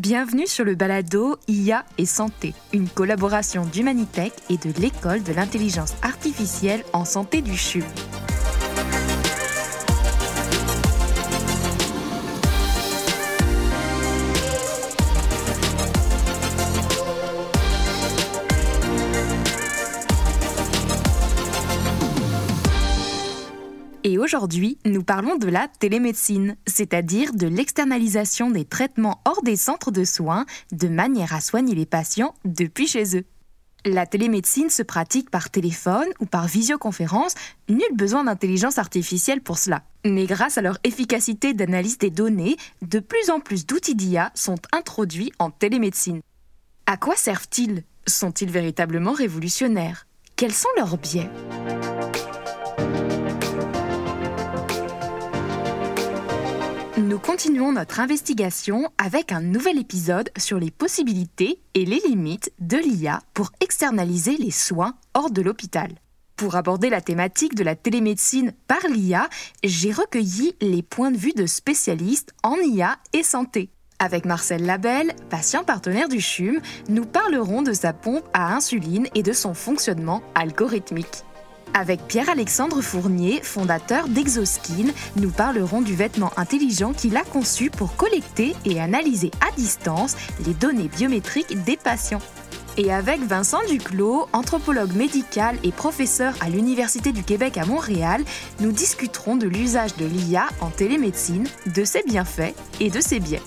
Bienvenue sur le balado IA et santé, une collaboration d'Humanitech et de l'école de l'intelligence artificielle en santé du CHU. Aujourd'hui, nous parlons de la télémédecine, c'est-à-dire de l'externalisation des traitements hors des centres de soins de manière à soigner les patients depuis chez eux. La télémédecine se pratique par téléphone ou par visioconférence, nul besoin d'intelligence artificielle pour cela. Mais grâce à leur efficacité d'analyse des données, de plus en plus d'outils d'IA sont introduits en télémédecine. À quoi servent-ils? Sont-ils véritablement révolutionnaires? Quels sont leurs biais? Nous continuons notre investigation avec un nouvel épisode sur les possibilités et les limites de l'IA pour externaliser les soins hors de l'hôpital. Pour aborder la thématique de la télémédecine par l'IA, j'ai recueilli les points de vue de spécialistes en IA et santé. Avec Marcel Labelle, patient partenaire du CHUM, nous parlerons de sa pompe à insuline et de son fonctionnement algorithmique. Avec Pierre-Alexandre Fournier, fondateur d'Exoskin, nous parlerons du vêtement intelligent qu'il a conçu pour collecter et analyser à distance les données biométriques des patients. Et avec Vincent Duclos, anthropologue médical et professeur à l'Université du Québec à Montréal, nous discuterons de l'usage de l'IA en télémédecine, de ses bienfaits et de ses biais.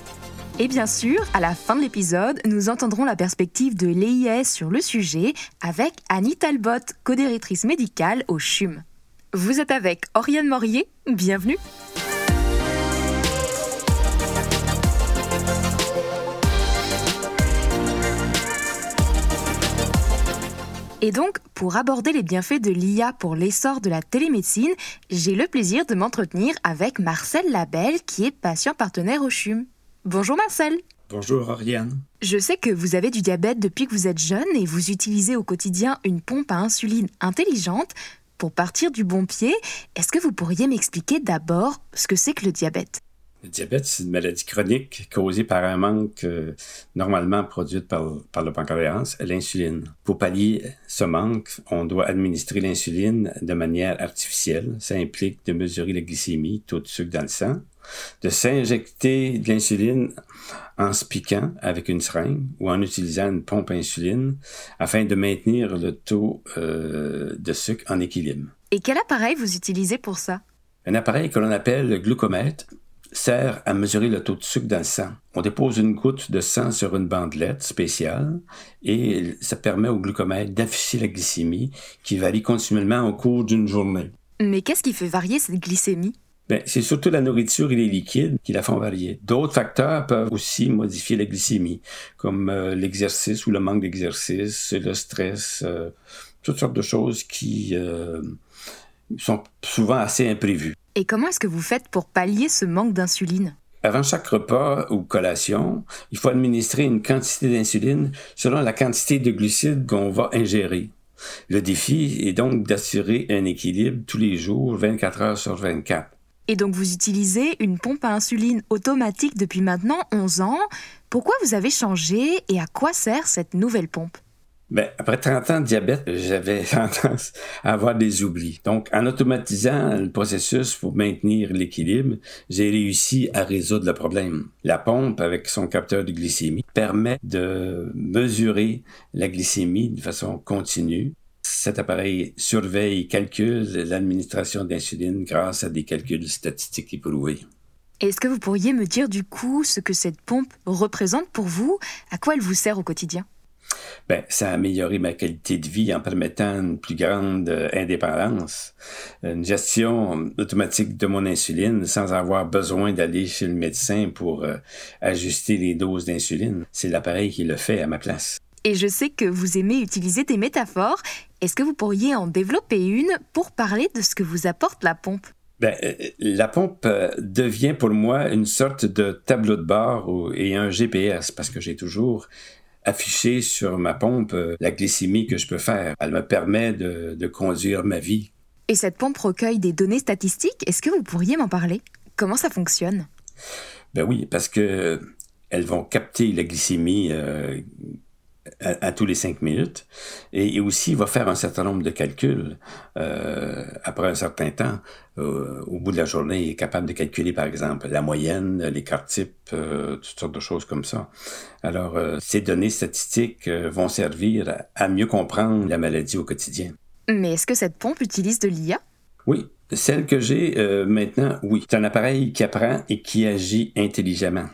Et bien sûr, à la fin de l'épisode, nous entendrons la perspective de l'EIS sur le sujet avec Annie Talbot, codéritrice médicale au CHUM. Vous êtes avec Oriane Morier, bienvenue Et donc, pour aborder les bienfaits de l'IA pour l'essor de la télémédecine, j'ai le plaisir de m'entretenir avec Marcel Labelle, qui est patient partenaire au CHUM. Bonjour Marcel. Bonjour Ariane. Je sais que vous avez du diabète depuis que vous êtes jeune et vous utilisez au quotidien une pompe à insuline intelligente. Pour partir du bon pied, est-ce que vous pourriez m'expliquer d'abord ce que c'est que le diabète? Le diabète, c'est une maladie chronique causée par un manque euh, normalement produit par, par le pancréas, l'insuline. Pour pallier ce manque, on doit administrer l'insuline de manière artificielle. Ça implique de mesurer la glycémie, taux de sucre dans le sang, de s'injecter de l'insuline en se piquant avec une seringue ou en utilisant une pompe à insuline afin de maintenir le taux euh, de sucre en équilibre. Et quel appareil vous utilisez pour ça? Un appareil que l'on appelle le glucomètre sert à mesurer le taux de sucre dans le sang. On dépose une goutte de sang sur une bandelette spéciale et ça permet au glucomètre d'afficher la glycémie qui varie continuellement au cours d'une journée. Mais qu'est-ce qui fait varier cette glycémie? C'est surtout la nourriture et les liquides qui la font varier. D'autres facteurs peuvent aussi modifier la glycémie, comme euh, l'exercice ou le manque d'exercice, le stress, euh, toutes sortes de choses qui euh, sont souvent assez imprévues. Et comment est-ce que vous faites pour pallier ce manque d'insuline? Avant chaque repas ou collation, il faut administrer une quantité d'insuline selon la quantité de glucides qu'on va ingérer. Le défi est donc d'assurer un équilibre tous les jours, 24 heures sur 24. Et donc vous utilisez une pompe à insuline automatique depuis maintenant 11 ans. Pourquoi vous avez changé et à quoi sert cette nouvelle pompe? Ben, après 30 ans de diabète, j'avais tendance à avoir des oublis. Donc, en automatisant le processus pour maintenir l'équilibre, j'ai réussi à résoudre le problème. La pompe, avec son capteur de glycémie, permet de mesurer la glycémie de façon continue cet appareil surveille et calcule l'administration d'insuline grâce à des calculs statistiques éprouvés. Est-ce que vous pourriez me dire du coup ce que cette pompe représente pour vous? À quoi elle vous sert au quotidien? Ben, ça a amélioré ma qualité de vie en permettant une plus grande euh, indépendance, une gestion automatique de mon insuline sans avoir besoin d'aller chez le médecin pour euh, ajuster les doses d'insuline. C'est l'appareil qui le fait à ma place. Et je sais que vous aimez utiliser des métaphores. Est-ce que vous pourriez en développer une pour parler de ce que vous apporte la pompe? Ben, euh, la pompe euh, devient pour moi une sorte de tableau de bord et un GPS parce que j'ai toujours affiché sur ma pompe euh, la glycémie que je peux faire. Elle me permet de, de conduire ma vie. Et cette pompe recueille des données statistiques. Est-ce que vous pourriez m'en parler? Comment ça fonctionne? Ben oui, parce que elles vont capter la glycémie euh, à, tous les cinq minutes. Et, aussi, il va faire un certain nombre de calculs euh, après un certain temps. Euh, au bout de la journée, il est capable de calculer, par exemple, la moyenne, l'écart type, euh, toutes sortes de choses comme ça. Alors, ces données statistiques vont servir à, à mieux comprendre la maladie au quotidien. Mais est-ce que cette pompe utilise de l'IA? Oui, celle que j'ai maintenant, oui. C'est un appareil qui apprend et qui agit intelligemment.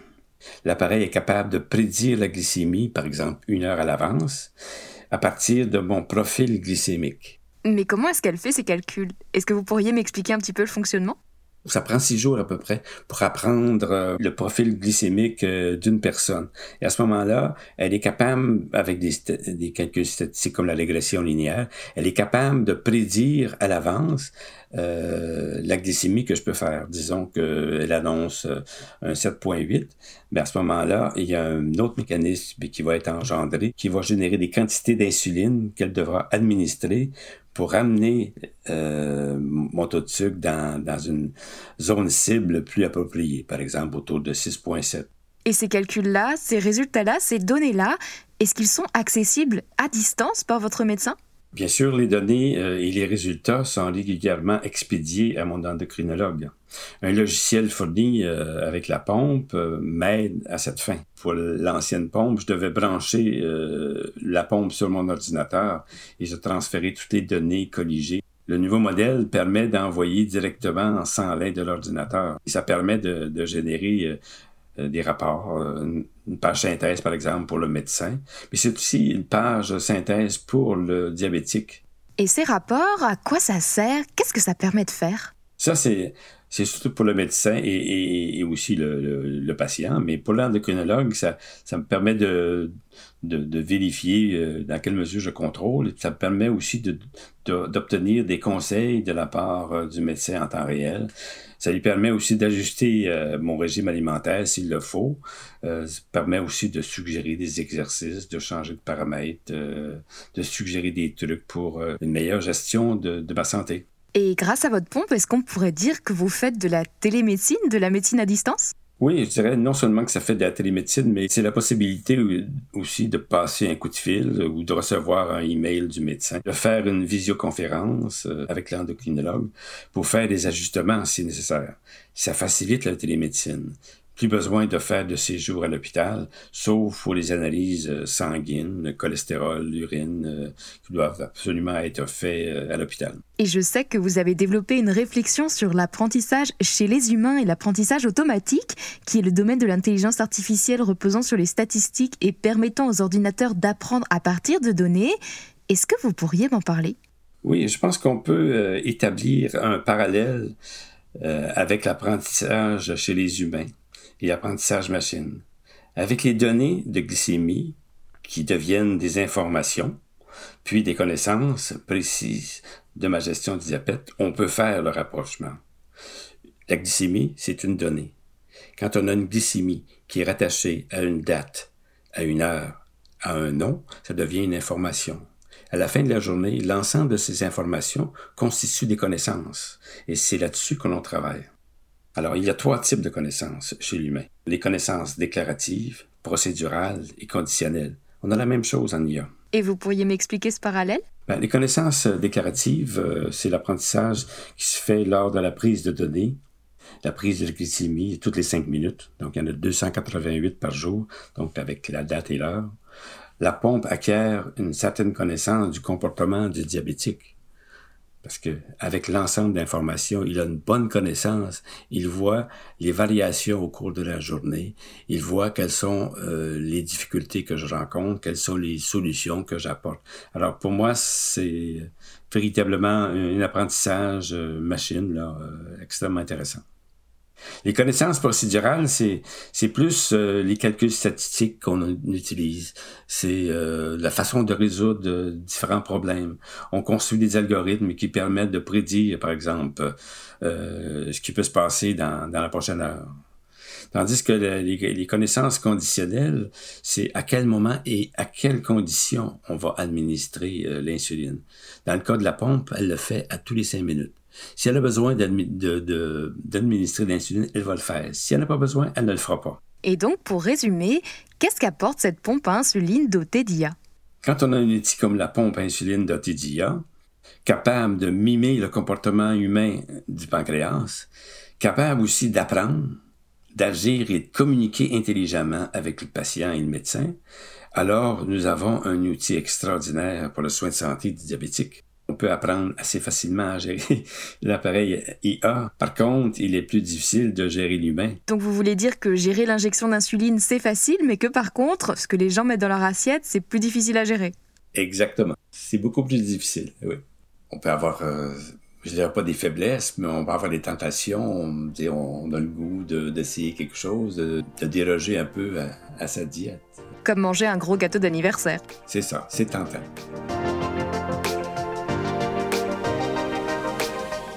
L'appareil est capable de prédire la glycémie, par exemple une heure à l'avance, à partir de mon profil glycémique. Mais comment est-ce qu'elle fait ces calculs? Est-ce que vous pourriez m'expliquer un petit peu le fonctionnement? Ça prend six jours à peu près pour apprendre euh, le profil glycémique euh, d'une personne. Et à ce moment-là, elle est capable, avec des, des, calculs statistiques comme la régression linéaire, elle est capable de prédire à l'avance euh, la glycémie que je peux faire. Disons qu'elle annonce euh, un 7.8. Mais à ce moment-là, il y a un autre mécanisme qui va être engendré, qui va générer des quantités d'insuline qu'elle devra administrer pour amener euh, mon taux de sucre dans, dans une zone cible plus appropriée, par exemple autour de 6.7. Et ces calculs-là, ces résultats-là, ces données-là, est-ce qu'ils sont accessibles à distance par votre médecin? Bien sûr, les données euh, et les résultats sont régulièrement expédiés à mon endocrinologue. Un logiciel fourni euh, avec la pompe euh, m'aide à cette fin. Pour l'ancienne pompe, je devais brancher la pompe sur mon ordinateur et je transférais toutes les données colligées. Le nouveau modèle permet d'envoyer directement sans l'aide de l'ordinateur. Ça permet de, générer des rapports, euh, une page synthèse par exemple pour le médecin, mais c'est aussi une page synthèse pour le diabétique. Et ces rapports, à quoi ça sert? Qu'est-ce que ça permet de faire? Ça, c'est c'est surtout pour le médecin et, aussi le, patient, mais pour l'endocrinologue, ça, me permet de, vérifier euh, dans quelle mesure je contrôle. Ça me permet aussi d'obtenir de, des conseils de la part euh, du médecin en temps réel. Ça lui permet aussi d'ajuster euh, mon régime alimentaire s'il le faut. Ça permet aussi de suggérer des exercices, de changer de paramètres, de suggérer des trucs pour une meilleure gestion de ma santé. Et grâce à votre pompe, est-ce qu'on pourrait dire que vous faites de la télémédecine, de la médecine à distance? Oui, je dirais non seulement que ça fait de la télémédecine, mais c'est la possibilité aussi de passer un coup de fil ou de recevoir un email du médecin, de faire une visioconférence euh, avec l'endocrinologue pour faire des ajustements si nécessaire. Ça facilite la télémédecine plus besoin de faire de séjour à l'hôpital, sauf pour les analyses euh, sanguines, cholestérol, urine, euh, qui doivent absolument être faites euh, à l'hôpital. Et je sais que vous avez développé une réflexion sur l'apprentissage chez les humains et l'apprentissage automatique, qui est le domaine de l'intelligence artificielle reposant sur les statistiques et permettant aux ordinateurs d'apprendre à partir de données. Est-ce que vous pourriez m'en parler? Oui, je pense qu'on peut établir un parallèle avec l'apprentissage chez les humains et apprentissage machine. Avec les données de glycémie qui deviennent des informations, puis des connaissances précises de ma gestion du diabète, on peut faire le rapprochement. La glycémie, c'est une donnée. Quand on a une glycémie qui est rattachée à une date, à une heure, à un nom, ça devient une information. À la fin de la journée, l'ensemble de ces informations constitue des connaissances, et c'est là-dessus que l'on travaille. Alors, il y a trois types de connaissances chez l'humain. Les connaissances déclaratives, procédurales et conditionnelles. On a la même chose en IA. Et vous pourriez m'expliquer ce parallèle? Ben, les connaissances déclaratives, euh, c'est l'apprentissage qui se fait lors de la prise de données, la prise de glycémie toutes les cinq minutes. Donc, il y en a 288 par jour, donc avec la date et l'heure. La pompe acquiert une certaine connaissance du comportement du diabétique. Parce que avec l'ensemble d'informations, il a une bonne connaissance. Il voit les variations au cours de la journée. Il voit quelles sont euh, les difficultés que je rencontre, quelles sont les solutions que j'apporte. Alors pour moi, c'est véritablement un apprentissage euh, machine là, euh, extrêmement intéressant. Les connaissances procédurales, c'est c'est plus euh, les calculs statistiques qu'on utilise. C'est euh, la façon de résoudre euh, différents problèmes. On construit des algorithmes qui permettent de prédire, par exemple, ce qui peut se passer dans, dans la prochaine heure. Tandis que les, les, connaissances conditionnelles, c'est à quel moment et à quelles conditions on va administrer l'insuline. Dans le cas de la pompe, elle le fait à tous les cinq minutes. Si elle a besoin d'administrer l'insuline, elle va le faire. Si elle n'a pas besoin, elle ne le fera pas. Et donc, pour résumer, qu'est-ce qu'apporte cette pompe à insuline dotée d'IA Quand on a un outil comme la pompe à insuline dotée d'IA, capable de mimer le comportement humain du pancréas, capable aussi d'apprendre, d'agir et de communiquer intelligemment avec le patient et le médecin, alors nous avons un outil extraordinaire pour le soin de santé du diabétique. On peut apprendre assez facilement à gérer l'appareil IA. Par contre, il est plus difficile de gérer l'humain. Donc vous voulez dire que gérer l'injection d'insuline, c'est facile, mais que par contre, ce que les gens mettent dans leur assiette, c'est plus difficile à gérer. Exactement. C'est beaucoup plus difficile, oui. On peut avoir euh, je dirais pas des faiblesses, mais on va avoir des tentations. On, on a le goût d'essayer quelque chose, de, déroger un peu à, sa diète. Comme manger un gros gâteau d'anniversaire. C'est ça, c'est tentant.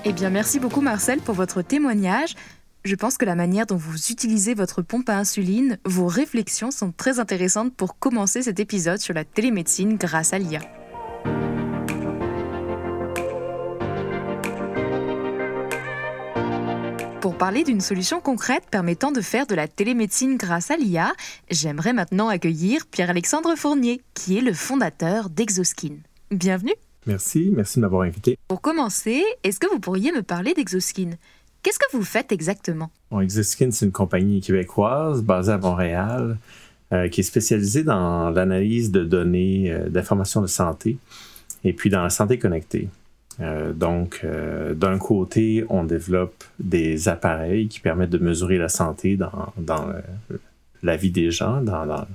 Eh bien, merci beaucoup Marcel pour votre témoignage. Je pense que la manière dont vous utilisez votre pompe à insuline, vos réflexions sont très intéressantes pour commencer cet épisode sur la télémédecine grâce à l'IA. Pour parler d'une solution concrète permettant de faire de la télémédecine grâce à l'IA, j'aimerais maintenant accueillir Pierre-Alexandre Fournier, qui est le fondateur d'Exoskin. Bienvenue. Merci, merci de m'avoir invité. Pour commencer, est-ce que vous pourriez me parler d'Exoskin? Qu'est-ce que vous faites exactement? Exoskin, c'est une compagnie québécoise basée à Montréal euh, qui est spécialisée dans l'analyse de données euh, d'informations de santé et puis dans la santé connectée. Euh, donc, d'un côté, on développe des appareils qui permettent de mesurer la santé dans, dans la vie des gens dans,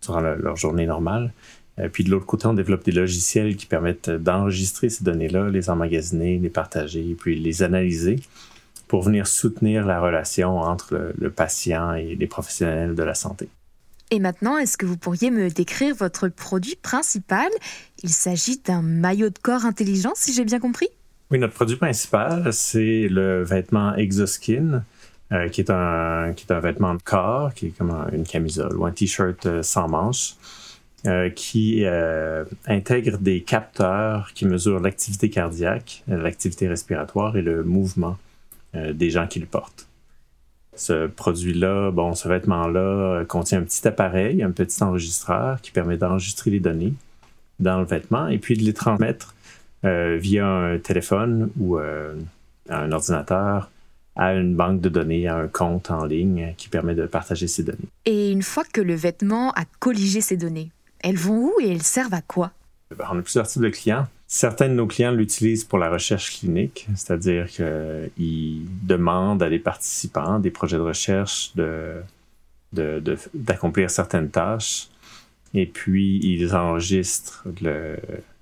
durant leur journée normale. Euh, puis de l'autre côté, on développe des logiciels qui permettent d'enregistrer ces données-là, les emmagasiner, les partager, puis les analyser pour venir soutenir la relation entre le patient et les professionnels de la santé. Et maintenant, est-ce que vous pourriez me décrire votre produit principal? Il s'agit d'un maillot de corps intelligent, si j'ai bien compris? Oui, notre produit principal, c'est le vêtement Exoskin, euh, qui, est un, qui est un vêtement de corps, qui est comme une camisole ou un t-shirt euh, sans manches, euh, qui intègre des capteurs qui mesurent l'activité cardiaque, l'activité respiratoire et le mouvement des gens qui le portent. Ce produit-là, bon, ce vêtement-là euh, contient un petit appareil, un petit enregistreur qui permet d'enregistrer les données dans le vêtement et puis de les transmettre euh, via un téléphone ou euh, un ordinateur à une banque de données, à un compte en ligne qui permet de partager ces données. Et une fois que le vêtement a colligé ces données, elles vont où et elles servent à quoi? Ben, on a plusieurs types de clients. Certains de nos clients l'utilisent pour la recherche clinique, c'est-à-dire qu'ils demandent à des participants des projets de recherche d'accomplir certaines tâches et puis ils enregistrent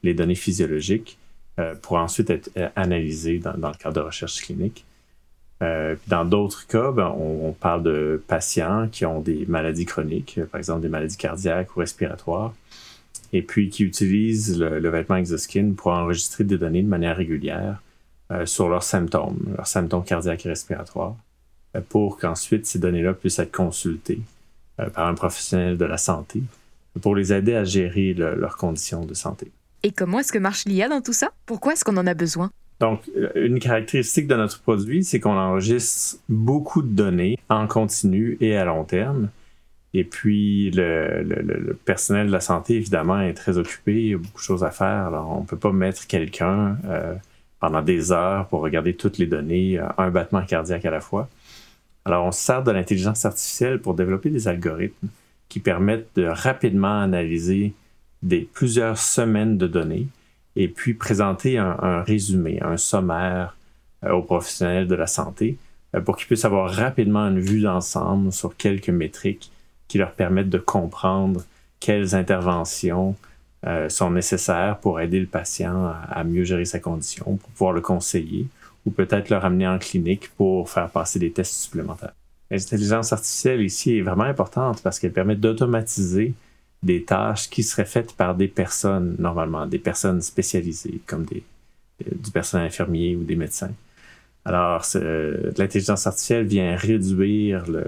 les données physiologiques euh, pour ensuite être euh, analysées dans, le cadre de recherche clinique. Euh, dans d'autres cas, ben, on, parle de patients qui ont des maladies chroniques, par exemple des maladies cardiaques ou respiratoires, et puis qui utilisent le, vêtement Exoskin pour enregistrer des données de manière régulière euh, sur leurs symptômes, leurs symptômes cardiaques et respiratoires, euh, pour qu'ensuite ces données-là puissent être consultées euh, par un professionnel de la santé pour les aider à gérer leurs conditions de santé. Et comment est-ce que marche l'IA dans tout ça? Pourquoi est-ce qu'on en a besoin? Donc, une caractéristique de notre produit, c'est qu'on enregistre beaucoup de données en continu et à long terme et puis, le, personnel de la santé, évidemment, est très occupé. Il y a beaucoup de choses à faire. Alors, on ne peut pas mettre quelqu'un euh, pendant des heures pour regarder toutes les données, euh, un battement cardiaque à la fois. Alors, on se sert de l'intelligence artificielle pour développer des algorithmes qui permettent de rapidement analyser des, plusieurs semaines de données et puis présenter un, résumé, un sommaire euh, aux professionnels de la santé pour qu'ils puissent avoir rapidement une vue d'ensemble sur quelques métriques qui leur permettent de comprendre quelles interventions euh, sont nécessaires pour aider le patient à, mieux gérer sa condition, pour pouvoir le conseiller ou peut-être le ramener en clinique pour faire passer des tests supplémentaires. L'intelligence artificielle ici est vraiment importante parce qu'elle permet d'automatiser des tâches qui seraient faites par des personnes, normalement, des personnes spécialisées, comme des, du personnel infirmier ou des médecins. Alors, l'intelligence artificielle vient réduire le,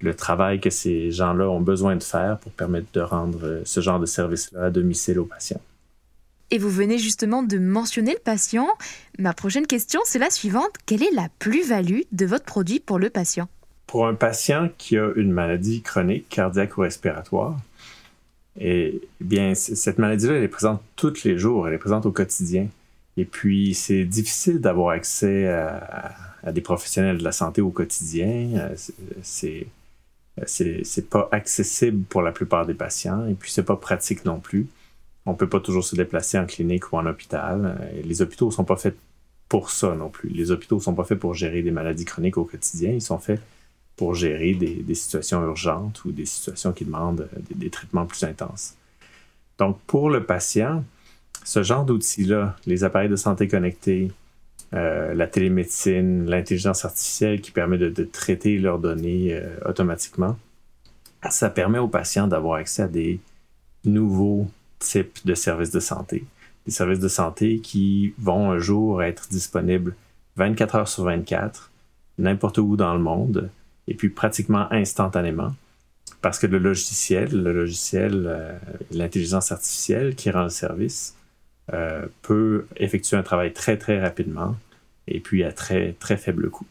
le travail que ces gens-là ont besoin de faire pour permettre de rendre euh, ce genre de service-là à domicile aux patients. Et vous venez justement de mentionner le patient. Ma prochaine question, c'est la suivante. Quelle est la plus-value de votre produit pour le patient? Pour un patient qui a une maladie chronique, cardiaque ou respiratoire, et, bien, cette maladie-là, elle est présente tous les jours, elle est présente au quotidien. Et puis, c'est difficile d'avoir accès à, des professionnels de la santé au quotidien. C'est c'est pas accessible pour la plupart des patients et puis c'est pas pratique non plus. On peut pas toujours se déplacer en clinique ou en hôpital. Les hôpitaux sont pas faits pour ça non plus. Les hôpitaux sont pas faits pour gérer des maladies chroniques au quotidien. Ils sont faits pour gérer des, situations urgentes ou des situations qui demandent des, traitements plus intenses. Donc, pour le patient, ce genre d'outils-là, les appareils de santé connectés, euh, la télémédecine, l'intelligence artificielle qui permet de, traiter leurs données euh, automatiquement, ça permet aux patients d'avoir accès à des nouveaux types de services de santé. Des services de santé qui vont un jour être disponibles 24 heures sur 24, n'importe où dans le monde, et puis pratiquement instantanément. Parce que le logiciel, le logiciel, euh, l'intelligence artificielle qui rend le service, euh, peut effectuer un travail très très rapidement et puis à très très faible coût.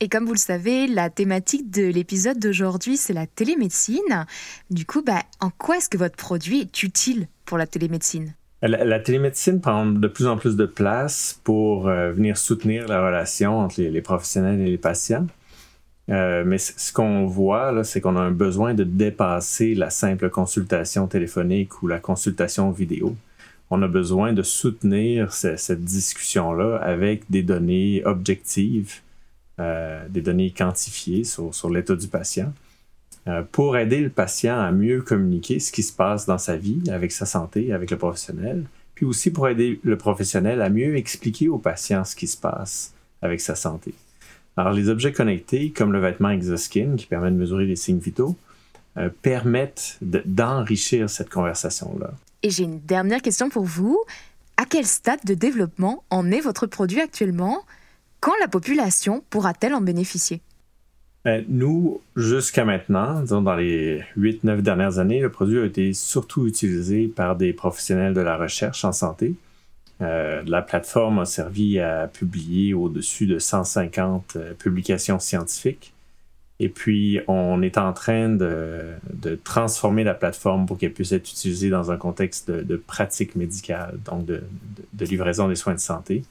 Et comme vous le savez, la thématique de l'épisode d'aujourd'hui, c'est la télémédecine. Du coup, bah, en quoi est-ce que votre produit est utile pour la télémédecine? La, télémédecine prend de plus en plus de place pour euh, venir soutenir la relation entre les, professionnels et les patients. Euh, mais ce qu'on voit, c'est qu'on a un besoin de dépasser la simple consultation téléphonique ou la consultation vidéo. On a besoin de soutenir cette discussion-là avec des données objectives, euh, des données quantifiées sur, l'état du patient, euh, pour aider le patient à mieux communiquer ce qui se passe dans sa vie, avec sa santé, avec le professionnel, puis aussi pour aider le professionnel à mieux expliquer au patient ce qui se passe avec sa santé. Alors, les objets connectés, comme le vêtement Exoskin, qui permet de mesurer les signes vitaux, euh, permettent d'enrichir cette conversation-là. Et j'ai une dernière question pour vous. À quel stade de développement en est votre produit actuellement? Quand la population pourra-t-elle en bénéficier? Ben, nous, jusqu'à maintenant, dans les 8-9 dernières années, le produit a été surtout utilisé par des professionnels de la recherche en santé, euh, la plateforme a servi à publier au-dessus de 150 euh, publications scientifiques. Et puis, on est en train de, transformer la plateforme pour qu'elle puisse être utilisée dans un contexte de, pratique médicale, donc de, livraison des soins de santé.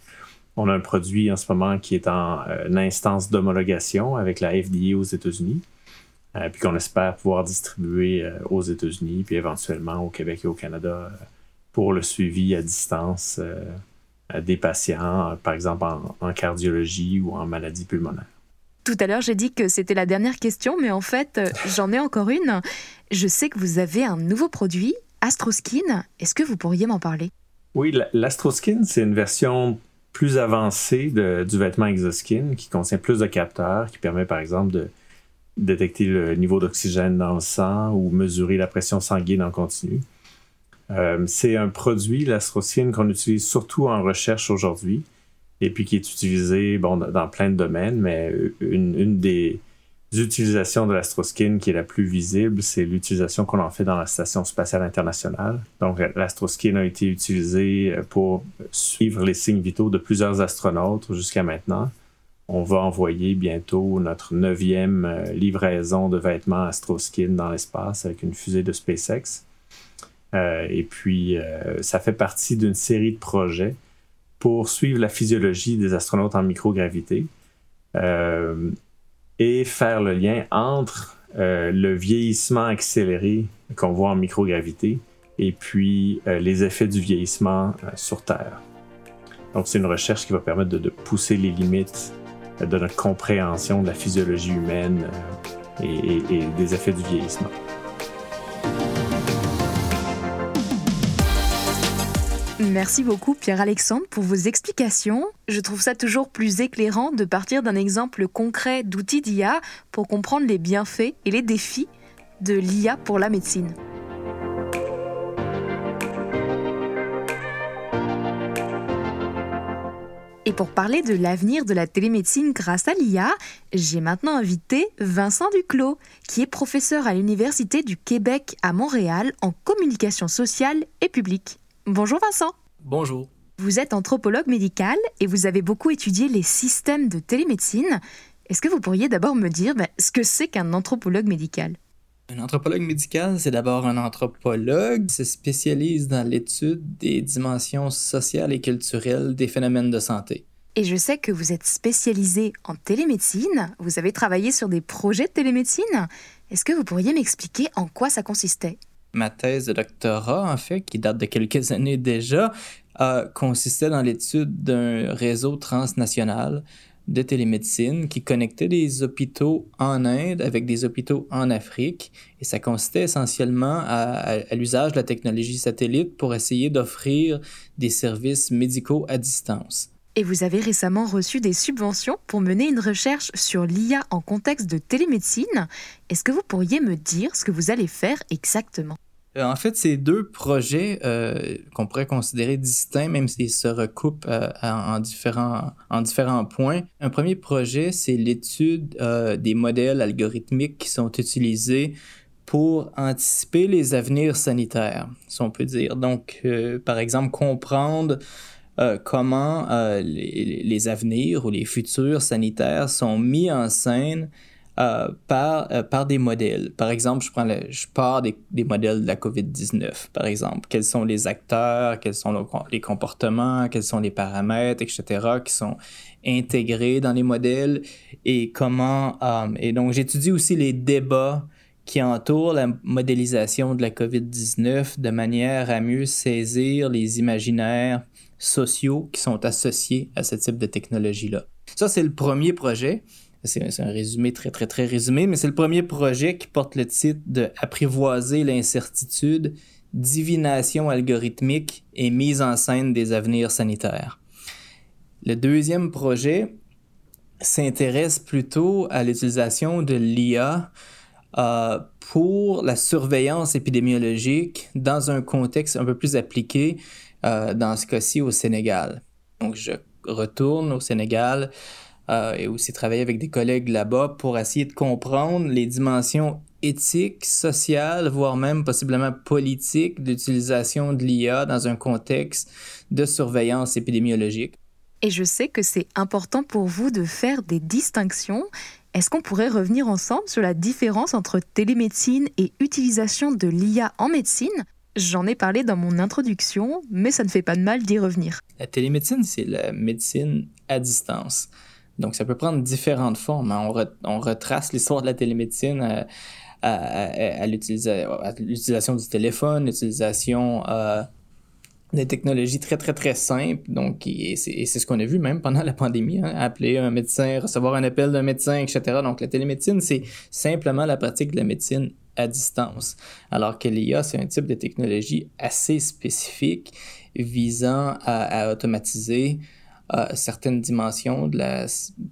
On a un produit en ce moment qui est en euh, instance d'homologation avec la FDA aux États-Unis, puis qu'on espère pouvoir distribuer aux États-Unis, puis éventuellement au Québec et au Canada pour le suivi à distance euh, des patients, par exemple en, cardiologie ou en maladie pulmonaire. Tout à l'heure, j'ai dit que c'était la dernière question, mais en fait, euh, j'en ai encore une. Je sais que vous avez un nouveau produit, AstroSkin. Est-ce que vous pourriez m'en parler? Oui, l'AstroSkin, c'est une version plus avancée du vêtement Exoskin qui contient plus de capteurs, qui permet par exemple de détecter le niveau d'oxygène dans le sang ou mesurer la pression sanguine en continu. Euh, c'est un produit, l'astrocine, qu'on utilise surtout en recherche aujourd'hui et puis qui est utilisé dans plein de domaines, mais une, des utilisations de l'astroskin qui est la plus visible, c'est l'utilisation qu'on en fait dans la Station spatiale internationale. Donc, l'astroskin a été utilisé pour suivre les signes vitaux de plusieurs astronautes jusqu'à maintenant. On va envoyer bientôt notre neuvième euh, livraison de vêtements astroskin dans l'espace avec une fusée de SpaceX. Euh, et puis, euh, ça fait partie d'une série de projets pour suivre la physiologie des astronautes en microgravité euh, et faire le lien entre le vieillissement accéléré qu'on voit en microgravité et puis les effets du vieillissement sur Terre. Donc, c'est une recherche qui va permettre de, pousser les limites de notre compréhension de la physiologie humaine et des effets du vieillissement. Merci beaucoup Pierre-Alexandre pour vos explications. Je trouve ça toujours plus éclairant de partir d'un exemple concret d'outils d'IA pour comprendre les bienfaits et les défis de l'IA pour la médecine. Et pour parler de l'avenir de la télémédecine grâce à l'IA, j'ai maintenant invité Vincent Duclos, qui est professeur à l'Université du Québec à Montréal en communication sociale et publique. Bonjour Vincent. Bonjour. Vous êtes anthropologue médical et vous avez beaucoup étudié les systèmes de télémédecine. Est-ce que vous pourriez d'abord me dire bah, ce que c'est qu'un anthropologue médical? Un anthropologue médical, c'est d'abord un anthropologue, se spécialise dans l'étude des dimensions sociales et culturelles des phénomènes de santé. Et je sais que vous êtes spécialisé en télémédecine, vous avez travaillé sur des projets de télémédecine. Est-ce que vous pourriez m'expliquer en quoi ça consistait? Ma thèse de doctorat, en fait, qui date de quelques années déjà, consistait dans l'étude d'un réseau transnational de télémédecine qui connectait des hôpitaux en Inde avec des hôpitaux en Afrique. Et ça consistait essentiellement à, l'usage de la technologie satellite pour essayer d'offrir des services médicaux à distance. Et vous avez récemment reçu des subventions pour mener une recherche sur l'IA en contexte de télémédecine. Est-ce que vous pourriez me dire ce que vous allez faire exactement? Euh, en fait, ces deux projets euh, qu'on pourrait considérer distincts, même s'ils se recoupent euh, en différents points. Un premier projet, c'est l'étude des modèles algorithmiques qui sont utilisés pour anticiper les avenirs sanitaires, si on peut dire. Donc, par exemple, comprendre comment les, les, avenirs ou les futurs sanitaires sont mis en scène euh, par, euh, par des modèles. Par exemple, je, prends je pars des, modèles de la COVID-19, par exemple. Quels sont les acteurs, quels sont les comportements, quels sont les paramètres, etc., qui sont intégrés dans les modèles et comment... Euh, et donc, j'étudie aussi les débats qui entourent la modélisation de la COVID-19 de manière à mieux saisir les imaginaires sociaux qui sont associés à ce type de technologie-là. Ça, c'est le premier projet. C'est un résumé très, très, très résumé, mais c'est le premier projet qui porte le titre de Apprivoiser l'incertitude, divination algorithmique et mise en scène des avenirs sanitaires. Le deuxième projet s'intéresse plutôt à l'utilisation de l'IA euh, pour la surveillance épidémiologique dans un contexte un peu plus appliqué, euh, dans ce cas-ci au Sénégal. Donc, je retourne au Sénégal euh, et aussi travailler avec des collègues là-bas pour essayer de comprendre les dimensions éthiques, sociales, voire même possiblement politiques d'utilisation de l'IA dans un contexte de surveillance épidémiologique. Et je sais que c'est important pour vous de faire des distinctions. Est-ce qu'on pourrait revenir ensemble sur la différence entre télémédecine et utilisation de l'IA en médecine? J'en ai parlé dans mon introduction, mais ça ne fait pas de mal d'y revenir. La télémédecine, c'est la médecine à distance. Donc, ça peut prendre différentes formes. Hein. On, retrace l'histoire de la télémédecine à, à, l'utilisation du téléphone, l'utilisation euh, des technologies très, très, très simples. Donc, et c'est ce qu'on a vu même pendant la pandémie, hein. appeler un médecin, recevoir un appel d'un médecin, etc. Donc, la télémédecine, c'est simplement la pratique de la médecine à distance. Alors que l'IA, c'est un type de technologie assez spécifique visant à automatiser certaines dimensions de la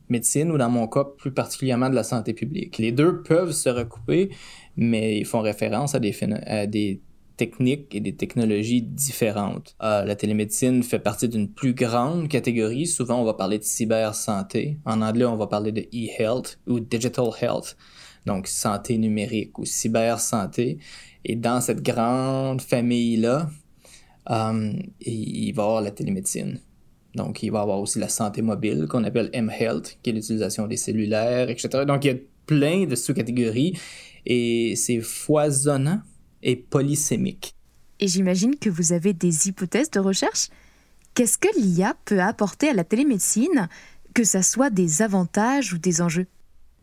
médecine ou dans mon cas plus particulièrement de la santé publique. Les deux peuvent se recouper, mais ils font référence à des, techniques et des technologies différentes. Euh, la télémédecine fait partie d'une plus grande catégorie. Souvent, on va parler de cybersanté. En anglais, on va parler de e-health ou digital health, donc santé numérique ou cybersanté. Et dans cette grande famille-là, euh, il va y avoir la télémédecine. Donc, il va y avoir aussi la santé mobile qu'on appelle M-Health, qui est l'utilisation des cellulaires, etc. Donc, il y a plein de sous-catégories et c'est foisonnant et polysémique. Et j'imagine que vous avez des hypothèses de recherche. Qu'est-ce que l'IA peut apporter à la télémédecine, que ce soit des avantages ou des enjeux?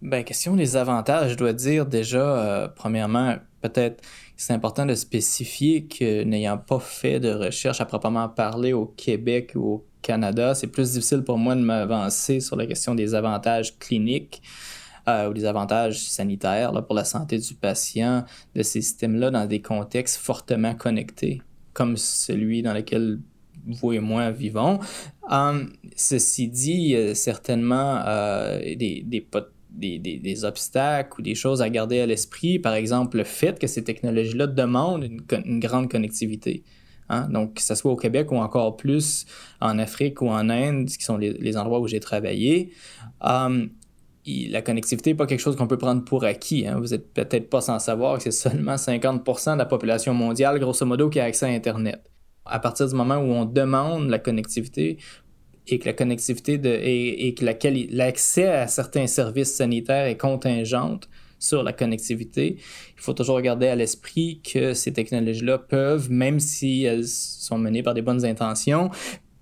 Ben, question des avantages, je dois dire déjà, euh, premièrement, peut-être c'est important de spécifier que n'ayant pas fait de recherche à proprement parler au Québec ou au Canada, c'est plus difficile pour moi de m'avancer sur la question des avantages cliniques euh, ou des avantages sanitaires là, pour la santé du patient de ces systèmes-là dans des contextes fortement connectés, comme celui dans lequel vous et moi vivons. Um, ceci dit, a certainement euh, des, des, des, des, obstacles ou des choses à garder à l'esprit. Par exemple, le fait que ces technologies-là demandent une, une grande connectivité. Hein? Donc, que ce soit au Québec ou encore plus en Afrique ou en Inde, qui sont les, endroits où j'ai travaillé, hum, la connectivité n'est pas quelque chose qu'on peut prendre pour acquis. Hein? Vous n'êtes peut-être pas sans savoir que c'est seulement 50% de la population mondiale, grosso modo, qui a accès à Internet. À partir du moment où on demande la connectivité, et que la connectivité de, et, et que l'accès à certains services sanitaires est contingente sur la connectivité, il faut toujours garder à l'esprit que ces technologies-là peuvent, même si elles sont menées par des bonnes intentions,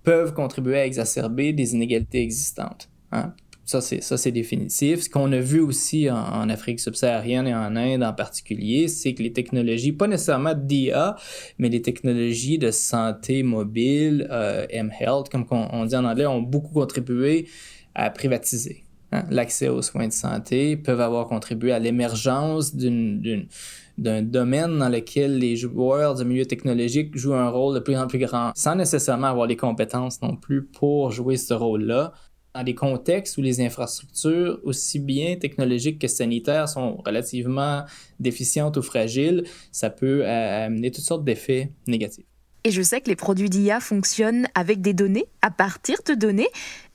peuvent contribuer à exacerber des inégalités existantes. Hein. Ça, c'est, définitif. Ce qu'on a vu aussi en, Afrique subsaharienne et en Inde en particulier, c'est que les technologies, pas nécessairement d'IA, mais les technologies de santé mobile, euh, M-Health, comme on, dit en anglais, ont beaucoup contribué à privatiser hein, l'accès aux soins de santé, peuvent avoir contribué à l'émergence d'un domaine dans lequel les joueurs du milieu technologique jouent un rôle de plus en plus grand, sans nécessairement avoir les compétences non plus pour jouer ce rôle-là dans des contextes où les infrastructures, aussi bien technologiques que sanitaires, sont relativement déficientes ou fragiles, ça peut euh, amener toutes sortes d'effets négatifs. Et je sais que les produits d'IA fonctionnent avec des données, à partir de données.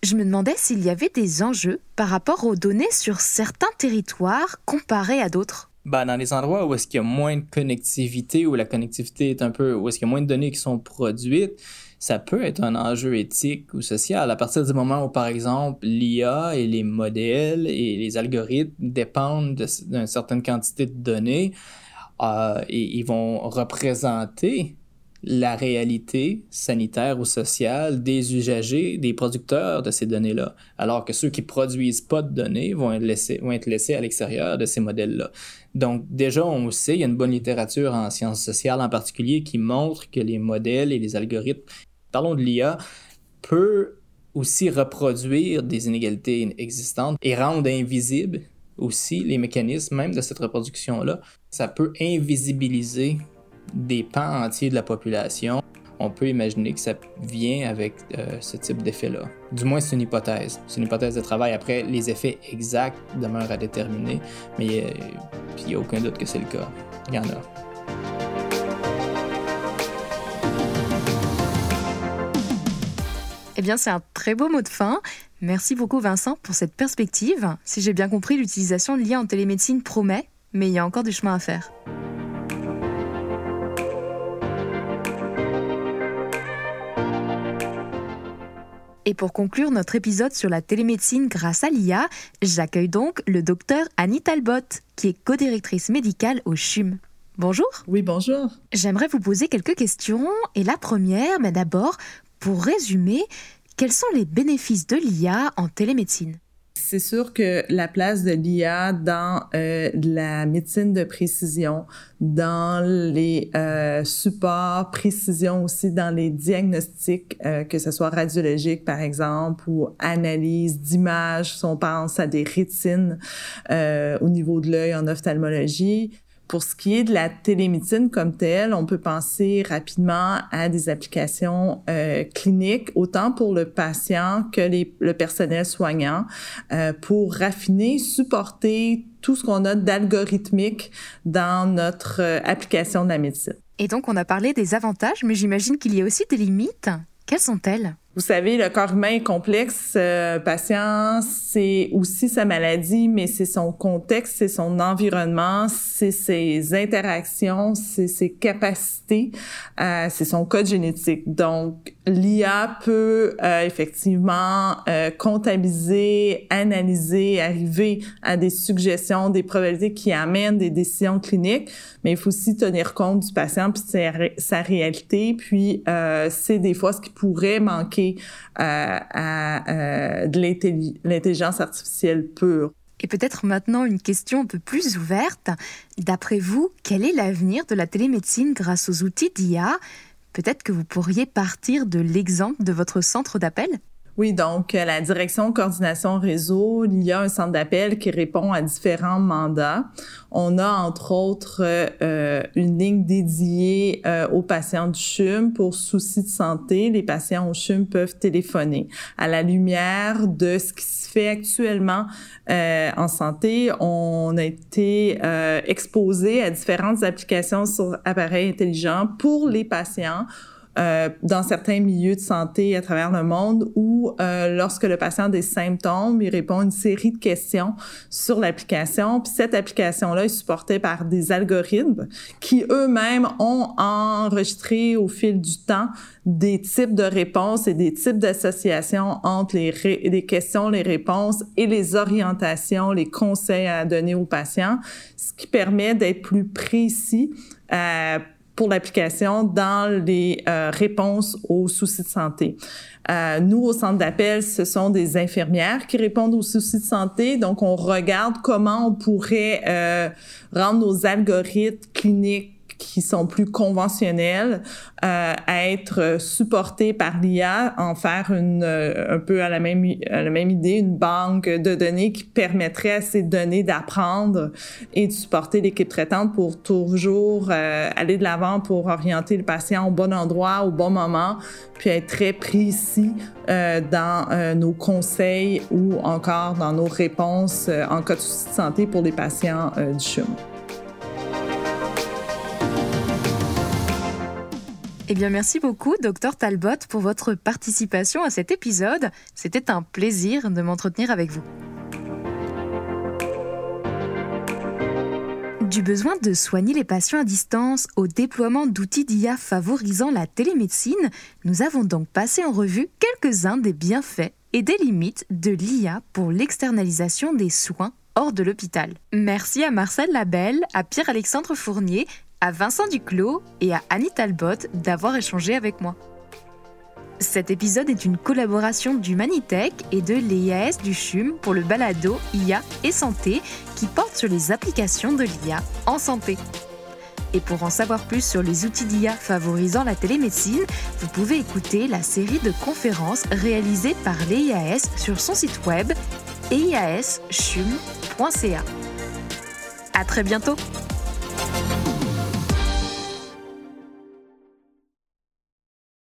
Je me demandais s'il y avait des enjeux par rapport aux données sur certains territoires comparés à d'autres. Ben, dans les endroits où est-ce qu'il y a moins de connectivité, où la connectivité est un peu, où est-ce qu'il y a moins de données qui sont produites, ça peut être un enjeu éthique ou social à partir du moment où, par exemple, l'IA et les modèles et les algorithmes dépendent d'une certaine quantité de données euh, et ils vont représenter la réalité sanitaire ou sociale des usagers, des producteurs de ces données-là, alors que ceux qui produisent pas de données vont être laissés, vont être laissés à l'extérieur de ces modèles-là. Donc déjà, on sait, il y a une bonne littérature en sciences sociales en particulier qui montre que les modèles et les algorithmes parlons de l'IA, peut aussi reproduire des inégalités existantes et rendre invisibles aussi les mécanismes même de cette reproduction-là. Ça peut invisibiliser des pans entiers de la population. On peut imaginer que ça vient avec euh, ce type d'effet-là. Du moins, c'est une hypothèse. C'est une hypothèse de travail. Après, les effets exacts demeurent à déterminer, mais euh, il n'y a aucun doute que c'est le cas. Il y en a. bien, c'est un très beau mot de fin. Merci beaucoup Vincent pour cette perspective. Si j'ai bien compris, l'utilisation de l'IA en télémédecine promet, mais il y a encore du chemin à faire. Et pour conclure notre épisode sur la télémédecine grâce à l'IA, j'accueille donc le docteur Annie Talbot, qui est co-directrice médicale au CHUM. Bonjour. Oui, bonjour. J'aimerais vous poser quelques questions. Et la première, mais d'abord, pour résumer, quels sont les bénéfices de l'IA en télémédecine? C'est sûr que la place de l'IA dans euh, la médecine de précision, dans les euh, supports précision aussi, dans les diagnostics, euh, que ce soit radiologique par exemple ou analyse d'images, si on pense à des rétines au niveau de l'œil en ophtalmologie, pour ce qui est de la télémédecine comme telle, on peut penser rapidement à des applications euh, cliniques, autant pour le patient que les, le personnel soignant, euh, pour raffiner, supporter tout ce qu'on a d'algorithmique dans notre euh, application de la médecine. Et donc, on a parlé des avantages, mais j'imagine qu'il y a aussi des limites. Quelles sont-elles? Vous savez, le corps humain est complexe. Euh, patient, c'est aussi sa maladie, mais c'est son contexte, c'est son environnement, c'est ses interactions, c'est ses capacités, euh, c'est son code génétique. Donc, l'IA peut euh, effectivement euh, comptabiliser, analyser, arriver à des suggestions, des probabilités qui amènent des décisions cliniques, mais il faut aussi tenir compte du patient puis sa, sa réalité. Puis, euh, c'est des fois ce qui pourrait manquer à, euh, de l'intelligence artificielle pure. Et peut-être maintenant une question un peu plus ouverte. D'après vous, quel est l'avenir de la télémédecine grâce aux outils d'IA Peut-être que vous pourriez partir de l'exemple de votre centre d'appel? Oui, donc euh, la direction coordination réseau, il y a un centre d'appel qui répond à différents mandats. On a entre autres euh, une ligne dédiée euh, aux patients du CHUM pour soucis de santé. Les patients au CHUM peuvent téléphoner. À la lumière de ce qui se fait actuellement en santé, on a été exposé à différentes applications sur appareils intelligents pour les patients euh, dans certains milieux de santé à travers le monde où euh, lorsque le patient a des symptômes, il répond une série de questions sur l'application. Puis cette application-là est supportée par des algorithmes qui eux-mêmes ont enregistré au fil du temps des types de réponses et des types d'associations entre les, les, questions, les réponses et les orientations, les conseils à donner aux patients, ce qui permet d'être plus précis euh, pour l'application dans les euh, réponses aux soucis de santé. Euh, nous, au centre d'appel, ce sont des infirmières qui répondent aux soucis de santé. Donc, on regarde comment on pourrait euh, rendre nos algorithmes cliniques qui sont plus conventionnels euh, être supportés par l'IA, en faire une euh, un peu à la même à la même idée, une banque de données qui permettrait à ces données d'apprendre et de supporter l'équipe traitante pour toujours euh, aller de l'avant pour orienter le patient au bon endroit, au bon moment, puis être très précis euh, dans euh, nos conseils ou encore dans nos réponses en cas de soucis de santé pour les patients du CHUM. Eh bien, merci beaucoup, docteur Talbot, pour votre participation à cet épisode. C'était un plaisir de m'entretenir avec vous. Du besoin de soigner les patients à distance au déploiement d'outils d'IA favorisant la télémédecine, nous avons donc passé en revue quelques-uns des bienfaits et des limites de l'IA pour l'externalisation des soins hors de l'hôpital. Merci à Marcel Labelle, à Pierre-Alexandre Fournier à Vincent Duclos et à Annie Talbot d'avoir échangé avec moi. Cet épisode est une collaboration du Manitech et de l'EIAS du CHUM pour le balado IA et santé qui porte sur les applications de l'IA en santé. Et pour en savoir plus sur les outils d'IA favorisant la télémédecine, vous pouvez écouter la série de conférences réalisées par l'EIAS sur son site web eiaschum.ca. À très bientôt!